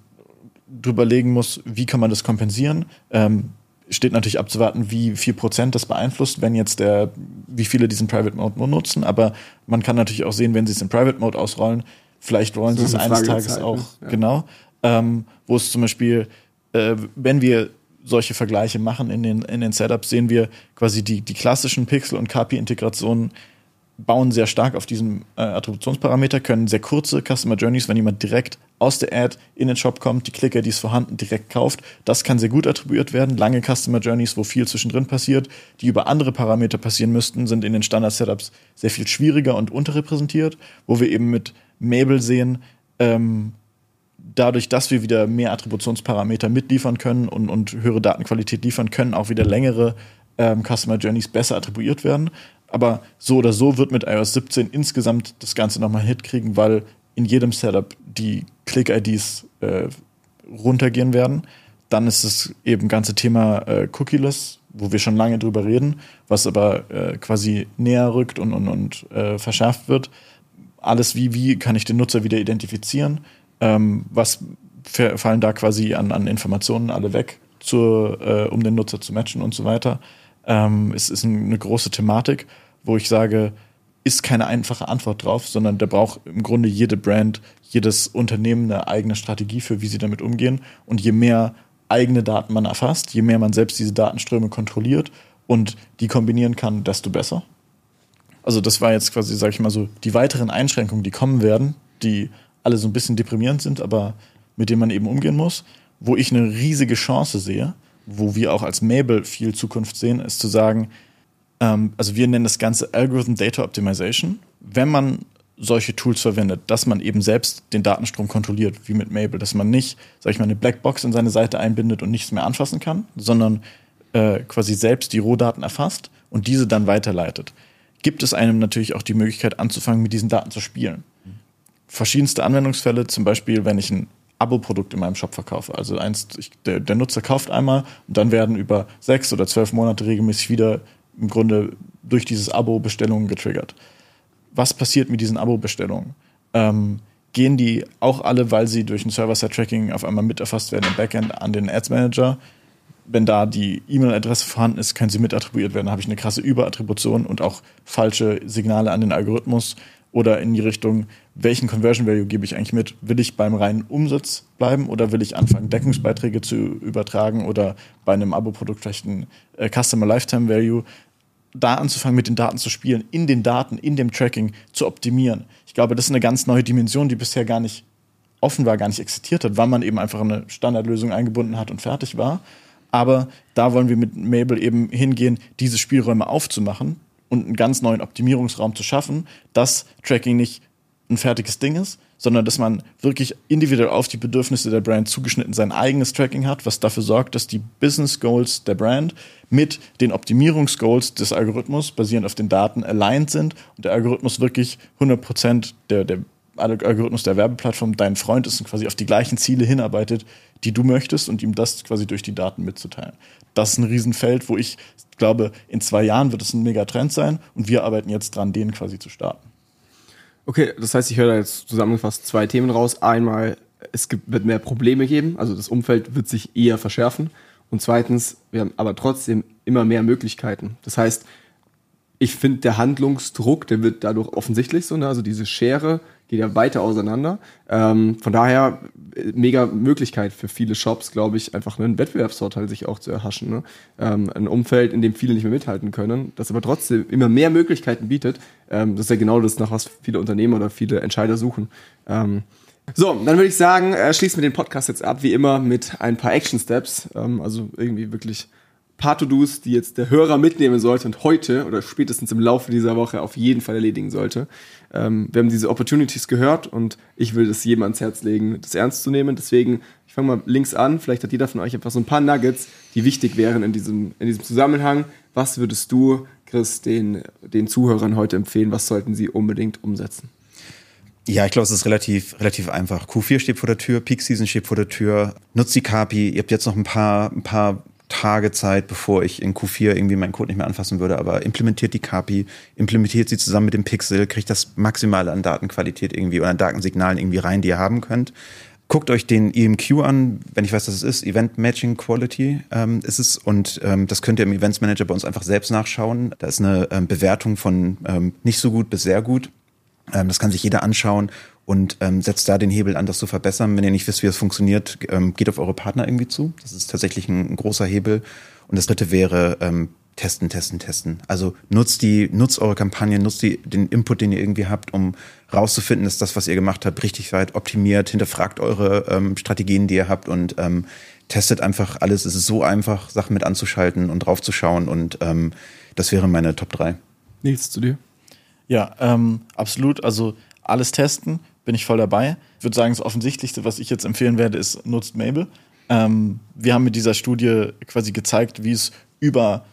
drüber legen muss, wie kann man das kompensieren. Ähm, steht natürlich abzuwarten, wie viel Prozent das beeinflusst, wenn jetzt der, wie viele diesen Private Mode nutzen. Aber man kann natürlich auch sehen, wenn sie es in Private Mode ausrollen, vielleicht wollen sie es eines Tages Zeit, auch, ne? ja. genau. Ähm, wo es zum Beispiel, äh, wenn wir solche Vergleiche machen in den, in den Setups, sehen wir quasi die, die klassischen Pixel- und KPI-Integrationen bauen sehr stark auf diesem äh, Attributionsparameter, können sehr kurze Customer Journeys, wenn jemand direkt aus der Ad in den Shop kommt, die Klicker, die es vorhanden, direkt kauft. Das kann sehr gut attribuiert werden. Lange Customer Journeys, wo viel zwischendrin passiert, die über andere Parameter passieren müssten, sind in den Standard-Setups sehr viel schwieriger und unterrepräsentiert, wo wir eben mit Mabel sehen, ähm, dadurch, dass wir wieder mehr Attributionsparameter mitliefern können und, und höhere Datenqualität liefern können, auch wieder längere ähm, Customer Journeys besser attribuiert werden. Aber so oder so wird mit iOS 17 insgesamt das Ganze nochmal einen Hit kriegen, weil in jedem Setup die Click-IDs äh, runtergehen werden. Dann ist das eben ganze Thema äh, Cookieless, wo wir schon lange drüber reden, was aber äh, quasi näher rückt und, und, und äh, verschärft wird. Alles wie, wie kann ich den Nutzer wieder identifizieren? Ähm, was fallen da quasi an, an Informationen alle weg, zur, äh, um den Nutzer zu matchen und so weiter. Ähm, es ist eine große Thematik, wo ich sage, ist keine einfache Antwort drauf, sondern da braucht im Grunde jede Brand, jedes Unternehmen eine eigene Strategie für, wie sie damit umgehen. Und je mehr eigene Daten man erfasst, je mehr man selbst diese Datenströme kontrolliert und die kombinieren kann, desto besser. Also das war jetzt quasi, sag ich mal so, die weiteren Einschränkungen, die kommen werden, die alle so ein bisschen deprimierend sind, aber mit denen man eben umgehen muss. Wo ich eine riesige Chance sehe, wo wir auch als Mabel viel Zukunft sehen, ist zu sagen, ähm, also wir nennen das Ganze Algorithm Data Optimization. Wenn man solche Tools verwendet, dass man eben selbst den Datenstrom kontrolliert, wie mit Mabel, dass man nicht, sag ich mal, eine Blackbox in seine Seite einbindet und nichts mehr anfassen kann, sondern äh, quasi selbst die Rohdaten erfasst und diese dann weiterleitet, gibt es einem natürlich auch die Möglichkeit anzufangen, mit diesen Daten zu spielen. Verschiedenste Anwendungsfälle, zum Beispiel, wenn ich ein Abo-Produkt in meinem Shop verkaufe. Also eins, ich, der, der Nutzer kauft einmal und dann werden über sechs oder zwölf Monate regelmäßig wieder im Grunde durch dieses Abo Bestellungen getriggert. Was passiert mit diesen Abo-Bestellungen? Ähm, gehen die auch alle, weil sie durch ein Server-Side-Tracking auf einmal mit erfasst werden im Backend an den Ads-Manager? Wenn da die E-Mail-Adresse vorhanden ist, können sie mit attribuiert werden. Da habe ich eine krasse Überattribution und auch falsche Signale an den Algorithmus oder in die Richtung, welchen Conversion Value gebe ich eigentlich mit? Will ich beim reinen Umsatz bleiben oder will ich anfangen, Deckungsbeiträge zu übertragen oder bei einem Abo-Produkt vielleicht ein äh, Customer Lifetime Value? Da anzufangen, mit den Daten zu spielen, in den Daten, in dem Tracking zu optimieren. Ich glaube, das ist eine ganz neue Dimension, die bisher gar nicht offen war, gar nicht existiert hat, weil man eben einfach eine Standardlösung eingebunden hat und fertig war. Aber da wollen wir mit Mabel eben hingehen, diese Spielräume aufzumachen, und einen ganz neuen Optimierungsraum zu schaffen, dass Tracking nicht ein fertiges Ding ist, sondern dass man wirklich individuell auf die Bedürfnisse der Brand zugeschnitten sein eigenes Tracking hat, was dafür sorgt, dass die Business Goals der Brand mit den Optimierungsgoals des Algorithmus basierend auf den Daten aligned sind und der Algorithmus wirklich 100% der, der Algorithmus der Werbeplattform dein Freund ist und quasi auf die gleichen Ziele hinarbeitet, die du möchtest und ihm das quasi durch die Daten mitzuteilen. Das ist ein Riesenfeld, wo ich glaube, in zwei Jahren wird es ein Megatrend sein und wir arbeiten jetzt dran, den quasi zu starten. Okay, das heißt, ich höre da jetzt zusammengefasst zwei Themen raus. Einmal, es wird mehr Probleme geben, also das Umfeld wird sich eher verschärfen. Und zweitens, wir haben aber trotzdem immer mehr Möglichkeiten. Das heißt, ich finde, der Handlungsdruck, der wird dadurch offensichtlich so, ne? also diese Schere geht ja weiter auseinander. Ähm, von daher äh, mega Möglichkeit für viele Shops, glaube ich, einfach einen Wettbewerbsvorteil sich auch zu erhaschen. Ne? Ähm, ein Umfeld, in dem viele nicht mehr mithalten können, das aber trotzdem immer mehr Möglichkeiten bietet. Ähm, das ist ja genau das, nach was viele Unternehmer oder viele Entscheider suchen. Ähm, so, dann würde ich sagen, äh, schließen wir den Podcast jetzt ab, wie immer, mit ein paar Action Steps. Ähm, also irgendwie wirklich paar To-Dos, die jetzt der Hörer mitnehmen sollte und heute oder spätestens im Laufe dieser Woche auf jeden Fall erledigen sollte. Ähm, wir haben diese Opportunities gehört und ich will das jedem ans Herz legen, das ernst zu nehmen. Deswegen, ich fange mal links an. Vielleicht hat jeder von euch einfach so ein paar Nuggets, die wichtig wären in diesem, in diesem Zusammenhang. Was würdest du, Chris, den, den Zuhörern heute empfehlen? Was sollten sie unbedingt umsetzen? Ja, ich glaube, es ist relativ, relativ einfach. Q4 steht vor der Tür, Peak Season steht vor der Tür. Nutzt die KPI. Ihr habt jetzt noch ein paar, ein paar Tage Zeit, bevor ich in Q4 irgendwie meinen Code nicht mehr anfassen würde, aber implementiert die KPI, implementiert sie zusammen mit dem Pixel, kriegt das Maximale an Datenqualität irgendwie oder an Datensignalen irgendwie rein, die ihr haben könnt. Guckt euch den EMQ an, wenn ich weiß, was es ist, Event Matching Quality ähm, ist es und ähm, das könnt ihr im Events Manager bei uns einfach selbst nachschauen. Da ist eine ähm, Bewertung von ähm, nicht so gut bis sehr gut. Ähm, das kann sich jeder anschauen und ähm, setzt da den Hebel an, das zu verbessern. Wenn ihr nicht wisst, wie das funktioniert, ähm, geht auf eure Partner irgendwie zu. Das ist tatsächlich ein, ein großer Hebel. Und das dritte wäre ähm, testen, testen, testen. Also nutzt die, nutzt eure Kampagne, nutzt die, den Input, den ihr irgendwie habt, um rauszufinden, dass das, was ihr gemacht habt, richtig weit optimiert. Hinterfragt eure ähm, Strategien, die ihr habt und ähm, testet einfach alles. Es ist so einfach, Sachen mit anzuschalten und draufzuschauen und ähm, das wäre meine Top 3. Nils, zu dir? Ja, ähm, absolut. Also alles testen bin ich voll dabei. Ich würde sagen, das Offensichtlichste, was ich jetzt empfehlen werde, ist nutzt Mabel. Ähm, wir haben mit dieser Studie quasi gezeigt, wie es über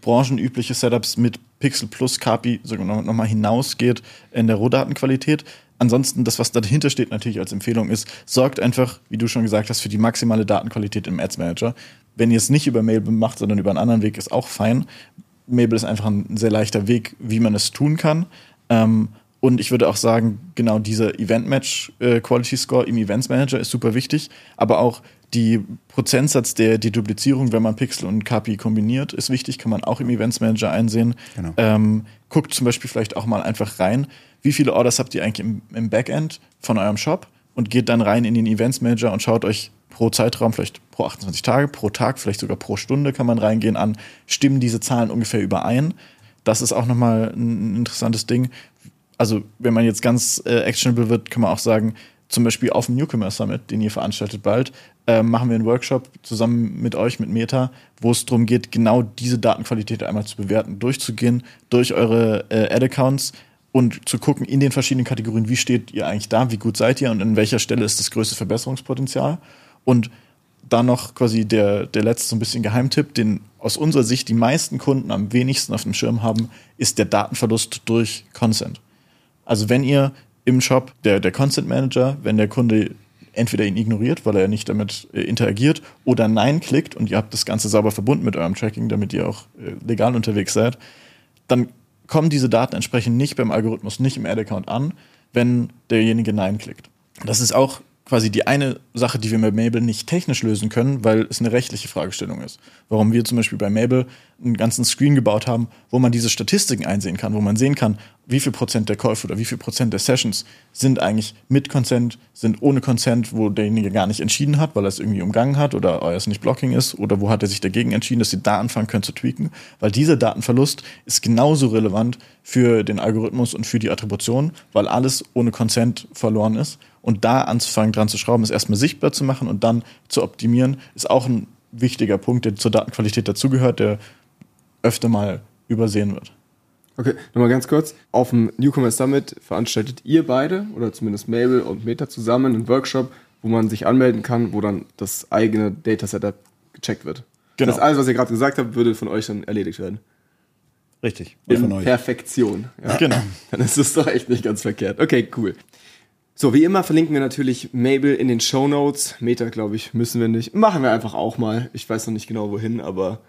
branchenübliche Setups mit Pixel plus Kapi sogar noch, noch mal hinausgeht in der Rohdatenqualität. Ansonsten, das, was dahinter steht, natürlich als Empfehlung ist, sorgt einfach, wie du schon gesagt hast, für die maximale Datenqualität im Ads Manager. Wenn ihr es nicht über Mabel macht, sondern über einen anderen Weg, ist auch fein. Mabel ist einfach ein sehr leichter Weg, wie man es tun kann. Ähm, und ich würde auch sagen, genau dieser Event Match äh, Quality Score im Events Manager ist super wichtig, aber auch die Prozentsatz der Deduplizierung, wenn man Pixel und KPI kombiniert, ist wichtig, kann man auch im Events Manager einsehen. Genau. Ähm, guckt zum Beispiel vielleicht auch mal einfach rein, wie viele Orders habt ihr eigentlich im, im Backend von eurem Shop und geht dann rein in den Events Manager und schaut euch pro Zeitraum, vielleicht pro 28 Tage, pro Tag, vielleicht sogar pro Stunde kann man reingehen an, stimmen diese Zahlen ungefähr überein. Das ist auch nochmal ein interessantes Ding. Also, wenn man jetzt ganz äh, actionable wird, kann man auch sagen, zum Beispiel auf dem Newcomer Summit, den ihr veranstaltet bald, äh, machen wir einen Workshop zusammen mit euch, mit Meta, wo es darum geht, genau diese Datenqualität einmal zu bewerten, durchzugehen durch eure äh, Ad-Accounts und zu gucken in den verschiedenen Kategorien, wie steht ihr eigentlich da, wie gut seid ihr und an welcher Stelle ist das größte Verbesserungspotenzial. Und dann noch quasi der, der letzte so ein bisschen Geheimtipp, den aus unserer Sicht die meisten Kunden am wenigsten auf dem Schirm haben, ist der Datenverlust durch Consent. Also wenn ihr im Shop, der, der Consent Manager, wenn der Kunde entweder ihn ignoriert, weil er nicht damit äh, interagiert, oder Nein klickt und ihr habt das Ganze sauber verbunden mit eurem Tracking, damit ihr auch äh, legal unterwegs seid, dann kommen diese Daten entsprechend nicht beim Algorithmus, nicht im Ad-Account an, wenn derjenige Nein klickt. Das ist auch quasi die eine Sache, die wir mit Mabel nicht technisch lösen können, weil es eine rechtliche Fragestellung ist. Warum wir zum Beispiel bei Mabel einen ganzen Screen gebaut haben, wo man diese Statistiken einsehen kann, wo man sehen kann, wie viel Prozent der Käufe oder wie viel Prozent der Sessions sind eigentlich mit Consent, sind ohne Consent, wo derjenige gar nicht entschieden hat, weil er es irgendwie umgangen hat oder es nicht Blocking ist oder wo hat er sich dagegen entschieden, dass sie da anfangen können zu tweaken, weil dieser Datenverlust ist genauso relevant für den Algorithmus und für die Attribution, weil alles ohne Consent verloren ist und da anzufangen, dran zu schrauben, ist erstmal sichtbar zu machen und dann zu optimieren, ist auch ein wichtiger Punkt, der zur Datenqualität dazugehört, der öfter mal übersehen wird. Okay, nochmal ganz kurz. Auf dem Newcomer Summit veranstaltet ihr beide, oder zumindest Mabel und Meta zusammen, einen Workshop, wo man sich anmelden kann, wo dann das eigene Datasetup gecheckt wird. Genau. Das alles, was ihr gerade gesagt habt, würde von euch dann erledigt werden. Richtig. In Perfektion. Ja. Genau. Dann ist es doch echt nicht ganz verkehrt. Okay, cool. So, wie immer verlinken wir natürlich Mabel in den Show Notes. Meta, glaube ich, müssen wir nicht. Machen wir einfach auch mal. Ich weiß noch nicht genau wohin, aber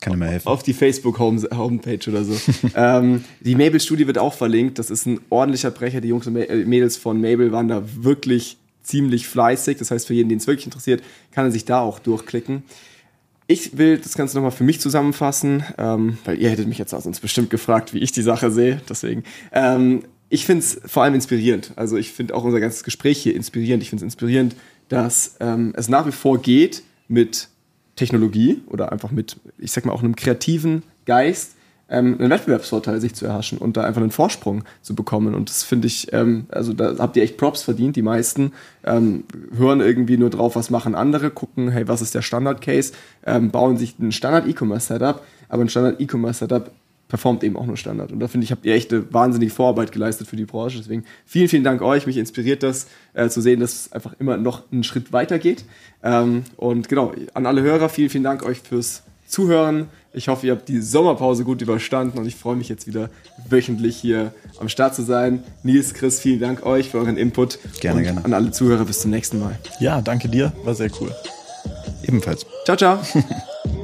Kann mir helfen. auf die Facebook-Homepage oder so. [laughs] ähm, die Mabel-Studie wird auch verlinkt. Das ist ein ordentlicher Brecher. Die Jungs und äh, Mädels von Mabel waren da wirklich ziemlich fleißig. Das heißt, für jeden, den es wirklich interessiert, kann er sich da auch durchklicken. Ich will das Ganze nochmal für mich zusammenfassen, ähm, weil ihr hättet mich jetzt auch sonst bestimmt gefragt, wie ich die Sache sehe. Deswegen. Ähm, ich finde es vor allem inspirierend. Also ich finde auch unser ganzes Gespräch hier inspirierend. Ich finde es inspirierend, dass ähm, es nach wie vor geht mit Technologie oder einfach mit, ich sag mal, auch einem kreativen Geist, ähm, einen Wettbewerbsvorteil sich zu erhaschen und da einfach einen Vorsprung zu bekommen. Und das finde ich, ähm, also da habt ihr echt Props verdient. Die meisten ähm, hören irgendwie nur drauf, was machen andere, gucken, hey, was ist der Standard-Case, ähm, bauen sich ein Standard-E-Commerce-Setup, aber ein Standard-E-Commerce-Setup performt eben auch nur Standard. Und da finde ich, habt ihr echt eine wahnsinnige Vorarbeit geleistet für die Branche. Deswegen vielen, vielen Dank euch. Mich inspiriert das äh, zu sehen, dass es einfach immer noch einen Schritt weiter geht. Ähm, und genau, an alle Hörer, vielen, vielen Dank euch fürs Zuhören. Ich hoffe, ihr habt die Sommerpause gut überstanden und ich freue mich jetzt wieder wöchentlich hier am Start zu sein. Nils, Chris, vielen Dank euch für euren Input. Gerne, und gerne. An alle Zuhörer, bis zum nächsten Mal. Ja, danke dir, war sehr cool. Ebenfalls. Ciao, ciao. [laughs]